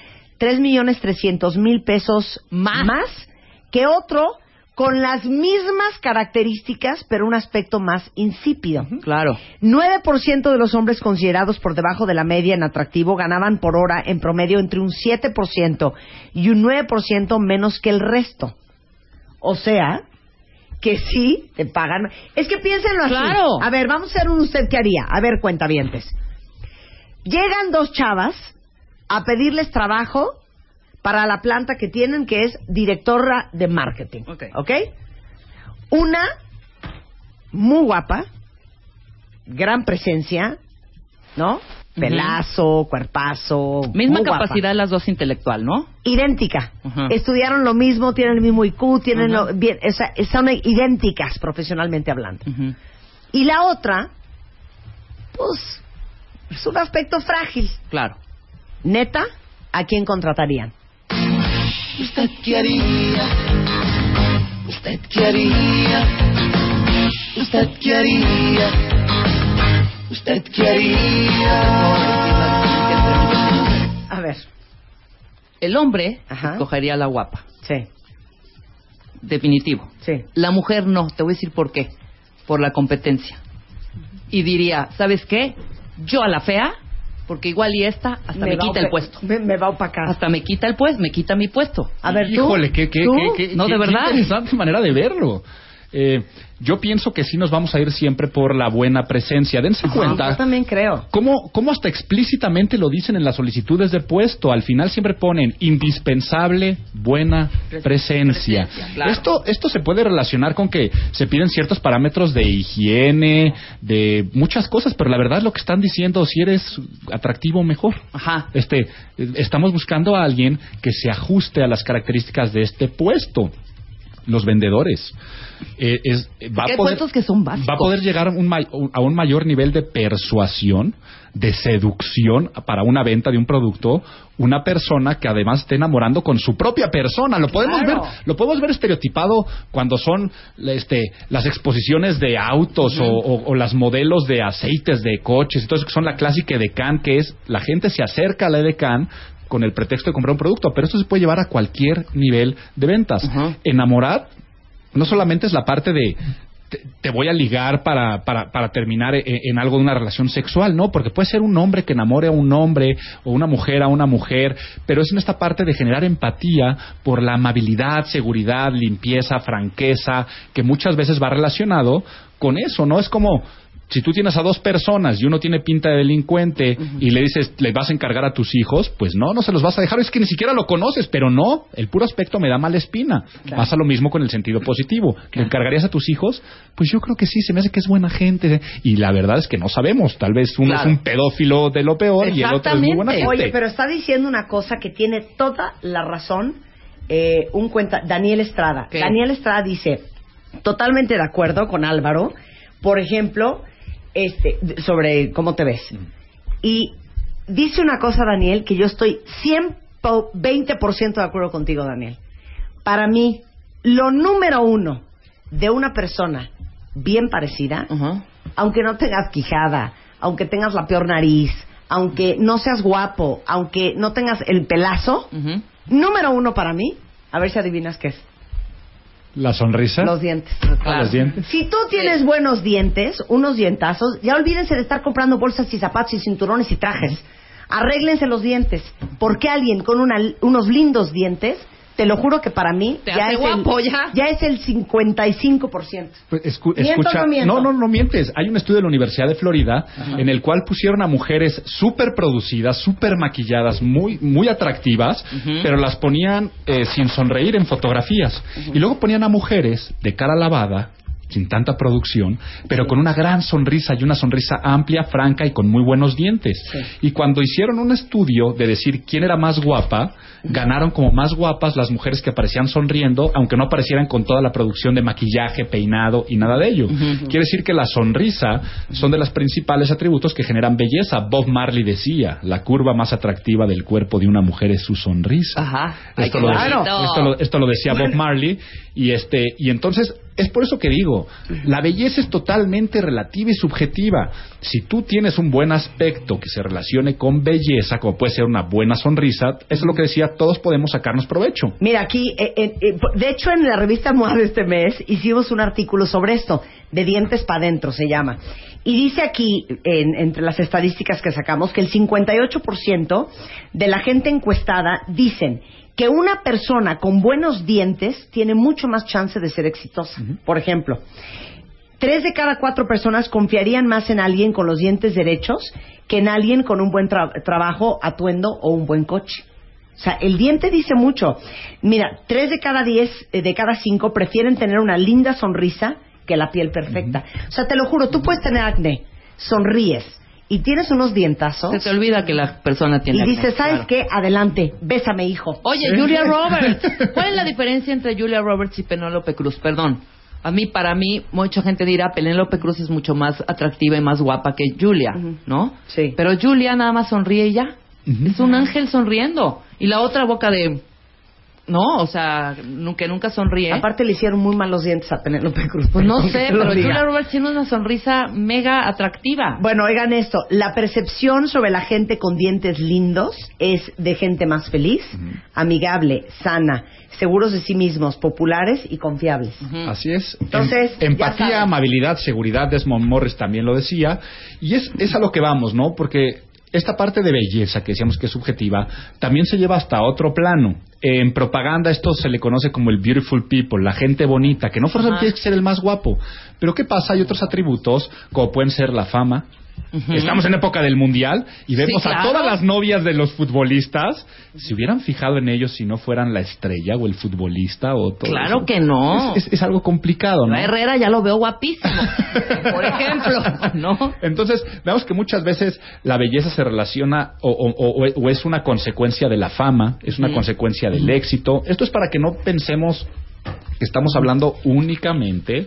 tres millones trescientos mil pesos más. que otro con las mismas características, pero un aspecto más insípido. Claro. 9% de los hombres considerados por debajo de la media en atractivo ganaban por hora en promedio entre un 7% y un 9% menos que el resto. O sea, que sí te pagan. Es que piénsenlo así. Claro. A ver, vamos a hacer un usted qué haría. A ver, cuentavientes. Llegan dos chavas a pedirles trabajo para la planta que tienen, que es directora de marketing. Ok. Una muy guapa, gran presencia, ¿no? Pelazo, cuerpazo. Misma guapa. capacidad las dos intelectual, ¿no? Idéntica. Estudiaron lo mismo, tienen el mismo IQ, tienen lo, bien, o sea, son idénticas profesionalmente hablando. Y la otra, pues, es un aspecto frágil. Claro. Neta, ¿a quién contratarían? ¿Usted qué haría? ¿Usted qué haría? ¿Usted qué haría? ¿Usted qué haría? A ver, El hombre Ajá. escogería a la guapa. sí, Definitivo. sí. La mujer no. Te voy a decir por qué. Por la competencia. Y diría, ¿sabes qué? Yo a la fea, porque igual y esta hasta me, quita el puesto. Me, me va a opacar. Hasta me quita el puesto, me quita mi puesto. A ver, tú. Híjole, qué, qué, ¿Tú? qué, qué- No, de qué- qué verdad. interesante manera de verlo. Eh, yo pienso que sí nos vamos a ir siempre por la buena presencia. Dense cuenta. Yo también creo. ¿Cómo, ¿Cómo hasta explícitamente lo dicen en las solicitudes de puesto? Al final siempre ponen indispensable buena presencia. Presencia, claro. Esto, esto se puede relacionar con que se piden ciertos parámetros de higiene, de muchas cosas, pero la verdad lo que están diciendo, si eres atractivo, mejor. Ajá. Este, estamos buscando a alguien que se ajuste a las características de este puesto. Los vendedores. Eh, es, va, a poder, que son básicos. va a poder llegar a un, may- a un mayor nivel de persuasión, de seducción para una venta de un producto, una persona que además esté enamorando con su propia persona. Lo podemos Claro. ver, lo podemos ver estereotipado cuando son este, las exposiciones de autos o, o- o las modelos de aceites de coches, entonces que son la clásica Edecan, que es la gente se acerca a la Edecan con el pretexto de comprar un producto, pero esto se puede llevar a cualquier nivel de ventas. Ajá. Enamorar no solamente es la parte de te, te voy a ligar para, para, para terminar en, en algo de una relación sexual, ¿no? Porque puede ser un hombre que enamore a un hombre o una mujer a una mujer, pero es en esta parte de generar empatía por la amabilidad, seguridad, limpieza, franqueza, que muchas veces va relacionado con eso, ¿no? Es como si tú tienes a dos personas y uno tiene pinta de delincuente y le dices, le vas a encargar a tus hijos, pues no, no se los vas a dejar, es que ni siquiera lo conoces, pero no, el puro aspecto me da mala espina. Pasa lo mismo con el sentido positivo. ¿Le encargarías a tus hijos? Pues yo creo que sí, se me hace que es buena gente. Y la verdad es que no sabemos, tal vez uno Claro. es un pedófilo de lo peor y el otro es muy buena gente. Oye, pero está diciendo una cosa que tiene toda la razón. eh, un cuenta, Daniel Estrada. ¿Qué? Daniel Estrada dice, totalmente de acuerdo con Álvaro, por ejemplo, este, sobre cómo te ves. Y dice una cosa, Daniel, que yo estoy 120% de acuerdo contigo, Daniel. Para mí, lo número uno de una persona bien parecida, aunque no tengas quijada, aunque tengas la peor nariz, aunque no seas guapo, aunque no tengas el pelazo, número uno para mí, a ver si adivinas qué es, La sonrisa. los dientes. Ah, los dientes. Si tú tienes buenos dientes, unos dientazos, ya olvídense de estar comprando bolsas y zapatos y cinturones y trajes. Arréglense los dientes. Porque alguien con una- unos lindos dientes, te lo juro que para mí Te ya hace es, guapo, el, ya. es el 55%. Pues, escu- ¿Miento o escucha, no miento? no, no, no mientes. Hay un estudio de la Universidad de Florida en el cual pusieron a mujeres súper producidas, súper maquilladas, muy, muy atractivas, pero las ponían eh, sin sonreír en fotografías. Y luego ponían a mujeres de cara lavada, sin tanta producción, pero con una gran sonrisa y una sonrisa amplia, franca y con muy buenos dientes. Y cuando hicieron un estudio de decir quién era más guapa, ganaron como más guapas las mujeres que aparecían sonriendo, aunque no aparecieran con toda la producción de maquillaje, peinado y nada de ello. Quiere decir que la sonrisa son de los principales atributos que generan belleza. Bob Marley decía, la curva más atractiva del cuerpo de una mujer es su sonrisa. Ajá. Esto lo, bonito. decía, esto, lo, esto lo decía Bob Marley y este y entonces es por eso que digo la belleza es totalmente relativa y subjetiva. Si tú tienes un buen aspecto que se relacione con belleza como puede ser una buena sonrisa eso es lo que decía todos podemos sacarnos provecho. Mira, aquí, eh, eh, eh, de hecho, en la revista MOA de este mes hicimos un artículo sobre esto, de dientes para adentro se llama. Y dice aquí, en- entre las estadísticas que sacamos, que el 58% de la gente encuestada dicen que una persona con buenos dientes tiene mucho más chance de ser exitosa. Por ejemplo, Tres de cada cuatro personas confiarían más en alguien con los dientes derechos que en alguien con un buen tra- trabajo, atuendo o un buen coche. O sea, el diente dice mucho. Mira, tres de cada diez, eh, de cada cinco prefieren tener una linda sonrisa que la piel perfecta. O sea, te lo juro, tú puedes tener acné, sonríes y tienes unos dientazos Se te olvida que la persona tiene y dices, ¿sabes claro. qué? Adelante, bésame, hijo. Oye, Julia Roberts. ¿Cuál es la diferencia entre Julia Roberts y Penélope Cruz? Perdón. A mí, para mí, mucha gente dirá, Penélope Cruz es mucho más atractiva y más guapa que Julia, ¿no? Sí. Pero Julia nada más sonríe y ya. Es un ángel sonriendo. Y la otra boca de... No, o sea, que nunca sonríe. Aparte le hicieron muy mal los dientes a Penélope Cruz. pues no sé, pero. Julia Roberts tiene una sonrisa mega atractiva. Bueno, oigan esto, la percepción sobre la gente con dientes lindos es de gente más feliz, amigable, sana, seguros de sí mismos, populares y confiables. Así es. Entonces, Em- empatía, amabilidad, seguridad, Desmond Morris también lo decía. Y es, es a lo que vamos, ¿no? Porque esta parte de belleza que decíamos que es subjetiva también se lleva hasta otro plano. En propaganda esto se le conoce como el beautiful people, la gente bonita, que no forzosamente tiene que ser el más guapo. Pero ¿qué pasa? Hay otros atributos como pueden ser la fama. Estamos en época del mundial y vemos claro. a todas las novias de los futbolistas. Se hubieran fijado en ellos si no fueran la estrella o el futbolista o todo. Claro eso. que no. Es, es- es algo complicado, ¿no? La Herrera ya lo veo guapísimo. Por ejemplo, ¿no? Entonces, vemos que muchas veces la belleza se relaciona o, o- o- o es una consecuencia de la fama, es una consecuencia del éxito. Esto es para que no pensemos que estamos hablando únicamente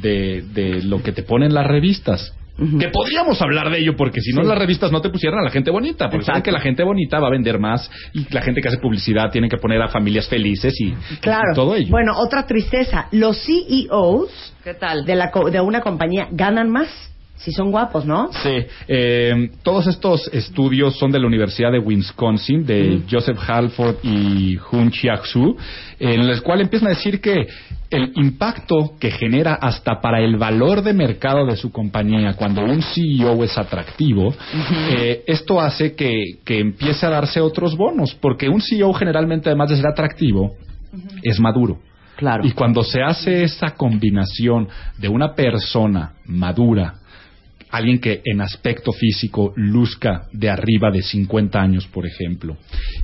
de, de lo que te ponen las revistas. Que podríamos hablar de ello, porque si no las revistas no te pusieran a la gente bonita, porque saben que la gente bonita va a vender más y la gente que hace publicidad tiene que poner a familias felices y, Claro. y todo ello. Bueno, otra tristeza. Los CEOs ¿Qué tal? de, la, co- de una compañía ganan más si son guapos, ¿no? Sí, eh, todos estos estudios son de la Universidad de Wisconsin, de Joseph Halford y Hun Chiak-su, en los cuales empiezan a decir que el impacto que genera hasta para el valor de mercado de su compañía cuando un CEO es atractivo, eh, esto hace que, que empiece a darse otros bonos, porque un CEO generalmente, además de ser atractivo, es maduro. Claro. Y cuando se hace esa combinación de una persona madura, alguien que en aspecto físico luzca de arriba de 50 años, por ejemplo,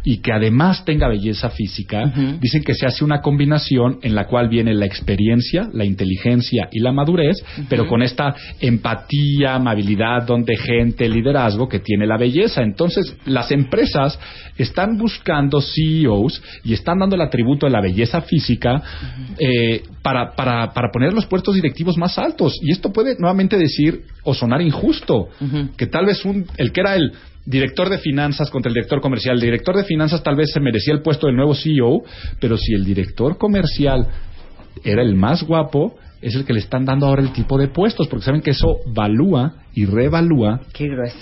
y que además tenga belleza física, dicen que se hace una combinación en la cual viene la experiencia, la inteligencia y la madurez, pero con esta empatía, amabilidad, don de gente, liderazgo que tiene la belleza. Entonces, las empresas están buscando CEOs y están dando el atributo de la belleza física eh, para, para, para poner los puestos directivos más altos. Y esto puede nuevamente decir o sonar injusto, que tal vez un, el que era el director de finanzas contra el director comercial, el director de finanzas tal vez se merecía el puesto del nuevo CEO, pero si el director comercial era el más guapo, es el que le están dando ahora el tipo de puestos, porque saben que eso valúa y revalúa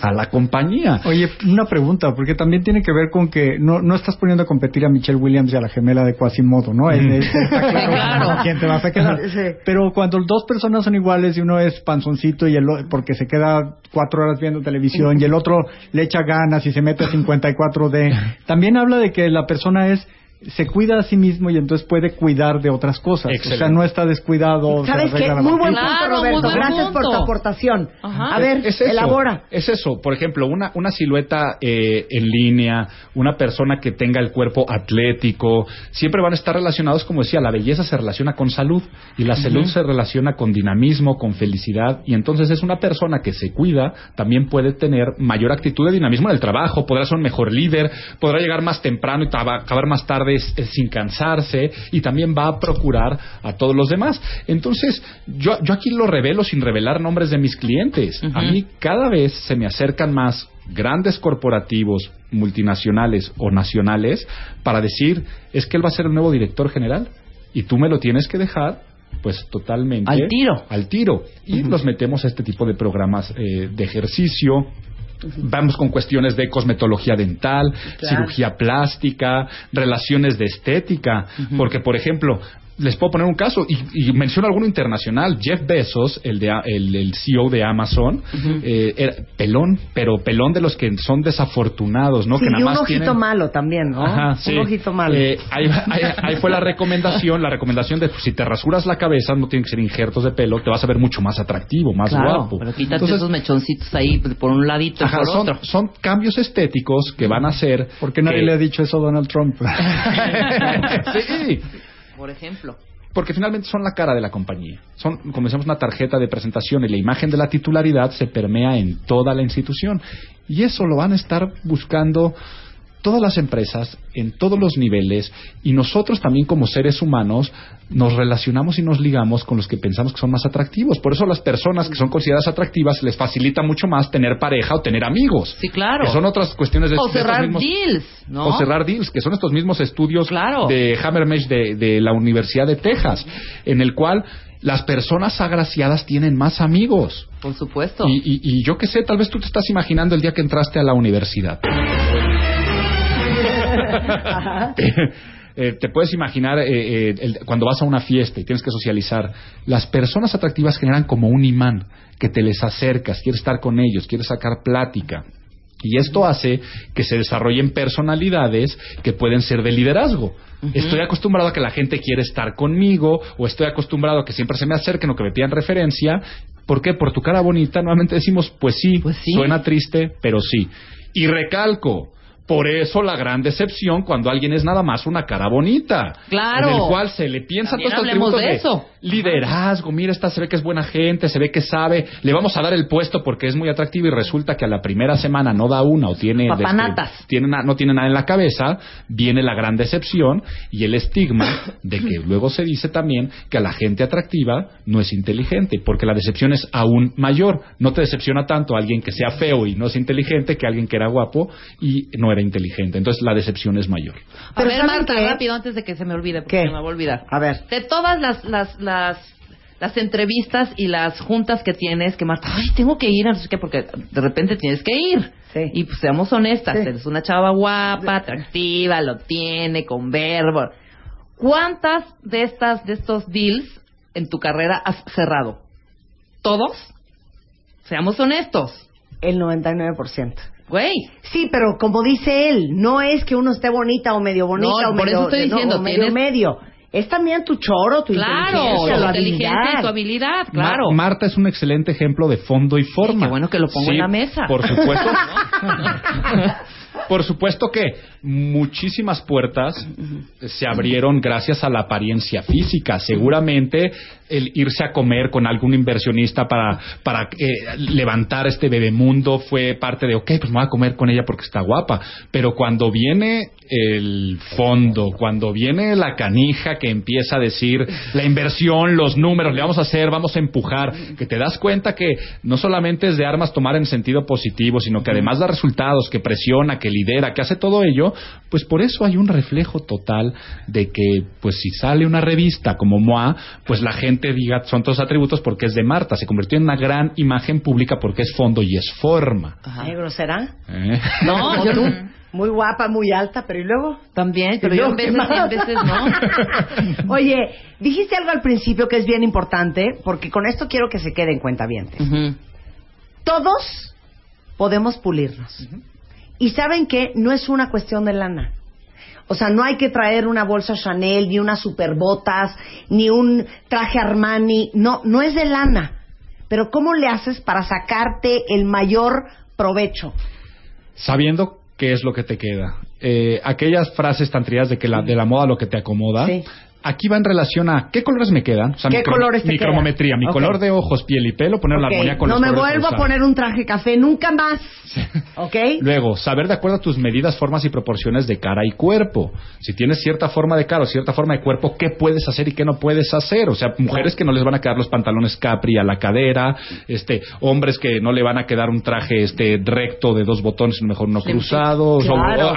a la compañía. Oye, una pregunta, porque también tiene que ver con que no, no estás poniendo a competir a Michelle Williams y a la gemela de Quasimodo, ¿no? Es- es- está claro Claro. con quién te vas a quedar. Sí. Pero cuando dos personas son iguales y uno es panzoncito y el o- porque se queda cuatro horas viendo televisión y el otro le echa ganas y se mete a 54D, también habla de que la persona es se cuida a sí mismo y entonces puede cuidar de otras cosas. Excelente. O sea, no está descuidado. ¿Sabes qué? Muy buen punto, Claro, muy Roberto. buen Gracias por tu aportación. Ajá. A ver, Es eso, elabora. Es eso. Por ejemplo, una, una silueta eh, en línea, una persona que tenga el cuerpo atlético, siempre van a estar relacionados, como decía, la belleza se relaciona con salud y la salud se relaciona con dinamismo, con felicidad. Y entonces es una persona que se cuida, también puede tener mayor actitud de dinamismo en el trabajo, podrá ser un mejor líder, podrá llegar más temprano y acabar más tarde eh, sin cansarse y también va a procurar a todos los demás. Entonces, yo, yo aquí lo revelo sin revelar nombres de mis clientes. A mí cada vez se me acercan más grandes corporativos multinacionales o nacionales para decir, es que él va a ser el nuevo director general y tú me lo tienes que dejar pues totalmente Al tiro. al tiro y los metemos a este tipo de programas eh, de ejercicio Vamos con cuestiones de cosmetología dental, cirugía plástica, relaciones de estética, porque por ejemplo, les puedo poner un caso y, y menciono alguno internacional. Jeff Bezos, el, de, el, el CEO de Amazon, eh, era pelón, pero pelón de los que son desafortunados, ¿no? Sí, que nada y un más ojito tienen- malo también, ¿no? Ajá, sí. Un ojito malo. Eh, ahí, ahí- ahí fue la recomendación, la recomendación de pues, si te rasuras la cabeza, no tienen que ser injertos de pelo, te vas a ver mucho más atractivo, más Claro, guapo. pero quítate Entonces, esos mechoncitos ahí por un ladito ajá, por son, otro. son cambios estéticos que van a hacer. ¿Por qué nadie que- le ha dicho eso a Donald Trump? sí, Por ejemplo. porque finalmente son la cara de la compañía. Son, como decíamos, una tarjeta de presentación y la imagen de la titularidad se permea en toda la institución. Y eso lo van a estar buscando todas las empresas en todos los niveles y nosotros también como seres humanos nos relacionamos y nos ligamos con los que pensamos que son más atractivos. Por eso las personas que son consideradas atractivas les facilita mucho más tener pareja o tener amigos. Sí, claro. Que son otras cuestiones de O de cerrar mismos- deals, ¿no? o cerrar deals, que son estos mismos estudios Claro. de Hammermesh de, de la Universidad de Texas, en el cual las personas agraciadas tienen más amigos. Por supuesto. Y, y- y yo qué sé, tal vez tú te estás imaginando el día que entraste a la universidad. Eh, te puedes imaginar eh, eh, el- cuando vas a una fiesta y tienes que socializar, las personas atractivas generan como un imán que te les acercas, quieres estar con ellos, quieres sacar plática. Y esto hace que se desarrollen personalidades que pueden ser de liderazgo. Estoy acostumbrado a que la gente quiere estar conmigo o estoy acostumbrado a que siempre se me acerquen o que me pidan referencia. ¿Por qué? Por tu cara bonita. Nuevamente decimos, pues sí, Pues sí. suena triste, pero sí. Y recalco, por eso la gran decepción cuando alguien es nada más una cara bonita. Claro. En el cual se le piensa También todos estos de eso. liderazgo, mira, esta se ve que es buena gente, se ve que sabe, le vamos a dar el puesto porque es muy atractivo y resulta que a la primera semana no da una o tiene, Papanatas. este, tiene no tiene nada en la cabeza, viene la gran decepción y el estigma de que luego se dice también que a la gente atractiva no es inteligente, porque la decepción es aún mayor. No te decepciona tanto alguien que sea feo y no es inteligente que alguien que era guapo y no era inteligente. Entonces la decepción es mayor. A Pero ver, ¿saben Marta, qué? rápido, antes de que se me olvide, porque ¿Qué? se me va a olvidar. A ver. De todas las, las, las, las entrevistas y las juntas que tienes, que Marta, ay, tengo que ir, no sé qué, porque de repente tienes que ir. Sí. Y pues seamos honestas, Sí. eres una chava guapa, atractiva, lo tiene, con verbo. ¿Cuántas de estas, de estos deals en tu carrera has cerrado? ¿Todos? Seamos honestos. El 99%. Güey. Sí, pero como dice él, no es que uno esté bonita o medio bonita No, o por medio, eso estoy no, diciendo, o medio tienes- medio. Es también tu choro, tu Claro, inteligencia, tu habilidad. y tu habilidad, claro. Ma- Marta es un excelente ejemplo de fondo y forma. qué bueno que lo pongo Sí, en la mesa. Por supuesto. por supuesto que muchísimas puertas se abrieron gracias a la apariencia física. Seguramente el irse a comer con algún inversionista para, para eh, levantar este bebemundo fue parte de, ok, pues me voy a comer con ella porque está guapa. Pero cuando viene el fondo, cuando viene la canija que empieza a decir la inversión, los números, le vamos a hacer, vamos a empujar, que te das cuenta que no solamente es de armas tomar en sentido positivo, sino que además da resultados, que presiona, que lidera, que hace todo ello, pues por eso hay un reflejo total de que, pues si sale una revista como MOA, pues la gente diga, son todos atributos porque es de Marta, se convirtió en una gran imagen pública porque es fondo y es forma. ¿Eh, grosera? ¿eh? No, yo. Muy guapa, muy alta, pero ¿y luego? También, pero ¿Y yo en veces, en veces no. Oye, dijiste algo al principio que es bien importante, porque con esto quiero que se quede en cuenta bien. Todos podemos pulirnos. Y saben que no es una cuestión de lana. O sea, no hay que traer una bolsa Chanel, ni unas superbotas, ni un traje Armani. No, no es de lana. Pero ¿cómo le haces para sacarte el mayor provecho? sabiendo qué es lo que te queda. Eh, aquellas frases tan trilladas de que la, de la moda lo que te acomoda. Sí. Aquí va en relación a qué colores me quedan. O sea, ¿Qué mi, colores mi cromometría, mi color de ojos, piel y pelo, poner la armonía con no los me colores vuelvo a poner un traje café nunca más. ¿Ok? Luego, saber de acuerdo a tus medidas, formas y proporciones de cara y cuerpo. Si tienes cierta forma de cara o cierta forma de cuerpo, ¿qué puedes hacer y qué no puedes hacer? O sea, mujeres que no les van a quedar los pantalones capri a la cadera, este, hombres que no le van a quedar un traje este recto de dos botones, sino mejor uno cruzado. o- Claro.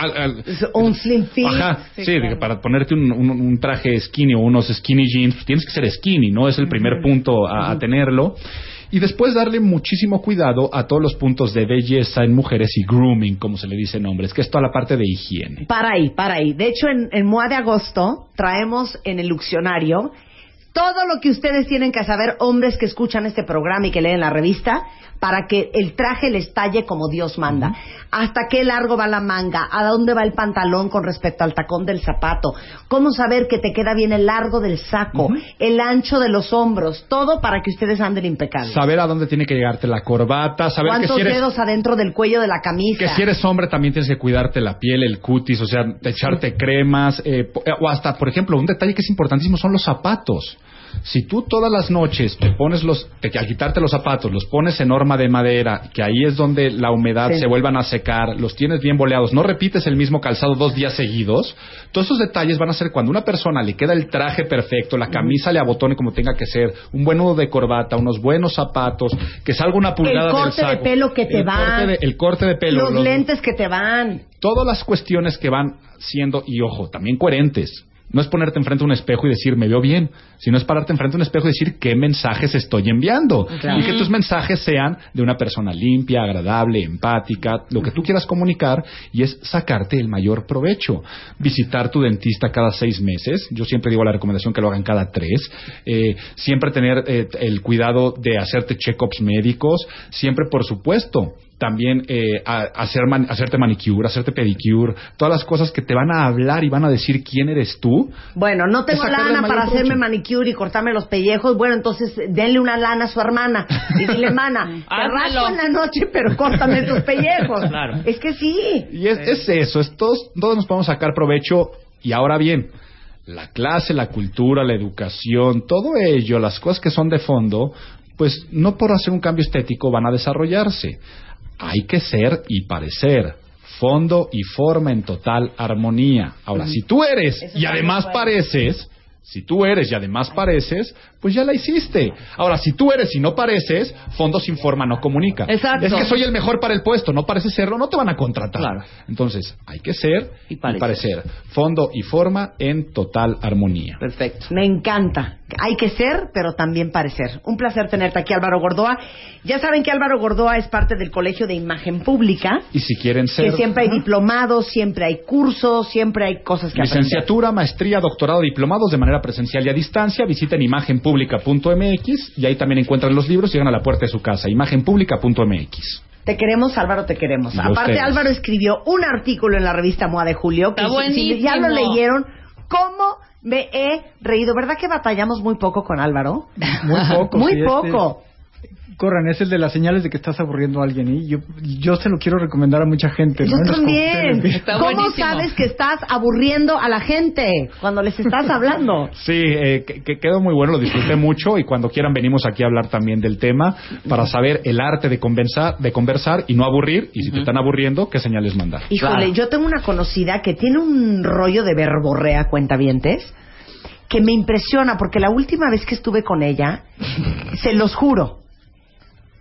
o- O un slim fit. Ajá, Sí, claro. para ponerte un, un- un traje skinny o unos skinny jeans, pues tienes que ser skinny, ¿no? Es el primer punto a, a tenerlo. Y después darle muchísimo cuidado a todos los puntos de belleza en mujeres y grooming, como se le dice en hombres, que es toda la parte de higiene. Para ahí, para ahí. De hecho, en, en MOA de agosto traemos en el luccionario todo lo que ustedes tienen que saber, hombres que escuchan este programa y que leen la revista, para que el traje les talle como Dios manda. Hasta qué largo va la manga, a dónde va el pantalón con respecto al tacón del zapato, cómo saber que te queda bien el largo del saco, el ancho de los hombros, todo para que ustedes anden impecables. Saber a dónde tiene que llegarte la corbata, saber que ¿Cuántos si eres dedos adentro del cuello de la camisa? Que si eres hombre también tienes que cuidarte la piel, el cutis, o sea, echarte cremas, eh, eh, o hasta, por ejemplo, un detalle que es importantísimo son los zapatos. Si tú todas las noches te pones los, te, al quitarte los zapatos, los pones en horma de madera, que ahí es donde la humedad Sí. se vuelvan a secar, los tienes bien boleados, no repites el mismo calzado dos días seguidos, todos esos detalles van a ser cuando una persona le queda el traje perfecto, la camisa le abotone como tenga que ser, un buen nudo de corbata, unos buenos zapatos, que salga una pulgada del corte de saco. pelo que te el va. corte de- el corte de pelo. los, los- lentes que te van. todas las cuestiones que van siendo, y ojo, también coherentes. No es ponerte enfrente a un espejo y decir, me veo bien, sino es pararte enfrente a un espejo y decir qué mensajes estoy enviando. Y que tus mensajes sean de una persona limpia, agradable, empática, lo que tú quieras comunicar, y es sacarte el mayor provecho. Visitar tu dentista cada seis meses, yo siempre digo la recomendación que lo hagan cada tres. Eh, siempre tener eh, el cuidado de hacerte check-ups médicos, siempre, por supuesto, también eh, a- hacer man- hacerte manicure, hacerte pedicure, todas las cosas que te van a hablar y van a decir quién eres tú. Bueno, no tengo lana para hacerme provecho. manicure y cortarme los pellejos. Bueno, entonces denle una lana a su hermana y dile, mana, te en la noche, pero córtame tus pellejos. Claro. Es que sí. Y es, es eso, es todos, todos nos podemos sacar provecho. Y ahora bien, la clase, la cultura, la educación, todo ello, las cosas que son de fondo, pues no por hacer un cambio estético van a desarrollarse. Hay que ser y parecer. Fondo y forma en total armonía. Ahora, si tú eres Eso y además pareces, si tú eres y además pareces, pues ya la hiciste. Ahora, si tú eres y no pareces, fondo sin forma no comunica. Exacto. Es que soy el mejor para el puesto, no pareces serlo, no te van a contratar. Claro. Entonces, hay que ser Y y parecer. parecer. Fondo y forma en total armonía. Perfecto. Me encanta. Hay que ser, pero también parecer. Un placer tenerte aquí, Álvaro Gordoa. Ya saben que Álvaro Gordoa es parte del Colegio de Imagen Pública, Y si quieren ser que siempre hay diplomados, siempre hay cursos, siempre hay cosas que aprender. licenciatura, maestría, doctorado, diplomados de manera presencial y a distancia, visiten imagenpublica.mx y ahí también encuentran los libros y llegan a la puerta de su casa. Imagenpublica.mx. Te queremos, Álvaro, te queremos. Y Aparte, ustedes. Álvaro escribió un artículo en la revista MOA de Julio que Está si- si ya lo leyeron, ¿cómo me he reído? ¿Verdad que batallamos muy poco con Álvaro? Muy poco. muy sí, este- poco. Corran, es el de las señales de que estás aburriendo a alguien. Y yo, yo se lo quiero recomendar a mucha gente. Yo ¿no? También. ¿Cómo buenísimo. sabes que estás aburriendo a la gente cuando les estás hablando? Sí, eh, que, que quedó muy bueno, lo disfruté mucho y cuando quieran venimos aquí a hablar también del tema para saber el arte de conversar, de conversar y no aburrir y si te están aburriendo, qué señales mandar. Híjole, Claro. yo tengo una conocida que tiene un rollo de verborrea cuentavientes que me impresiona porque la última vez que estuve con ella, se los juro,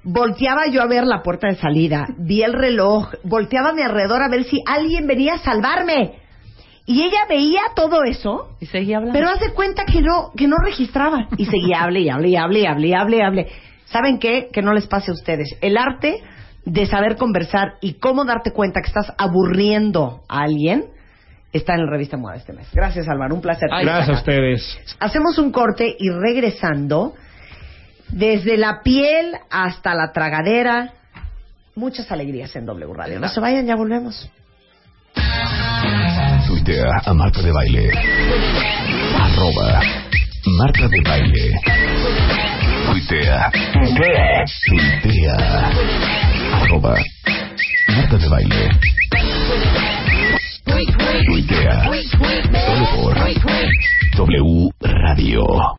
volteaba yo a ver la puerta de salida, vi el reloj, volteaba a mi alrededor a ver si alguien venía a salvarme. Y ella veía todo eso, Y seguía hablando. pero hace cuenta que no, que no registraba. Y seguía, hable y hable y hable y hable y hable y hable. ¿Saben qué? Que no les pase a ustedes. El arte de saber conversar y cómo darte cuenta que estás aburriendo a alguien está en la revista Moda este mes. Gracias, Álvaro. Un placer. Ay, Gracias a ustedes. Hacemos un corte y regresando, desde la piel hasta la tragadera, muchas alegrías en W Radio. No se vayan, ya volvemos. Tuitea a Marta de Baile. Arroba Marta de Baile. Tuitea. Tuitea. Arroba Marta de Baile. Tuitea. Solo por W Radio.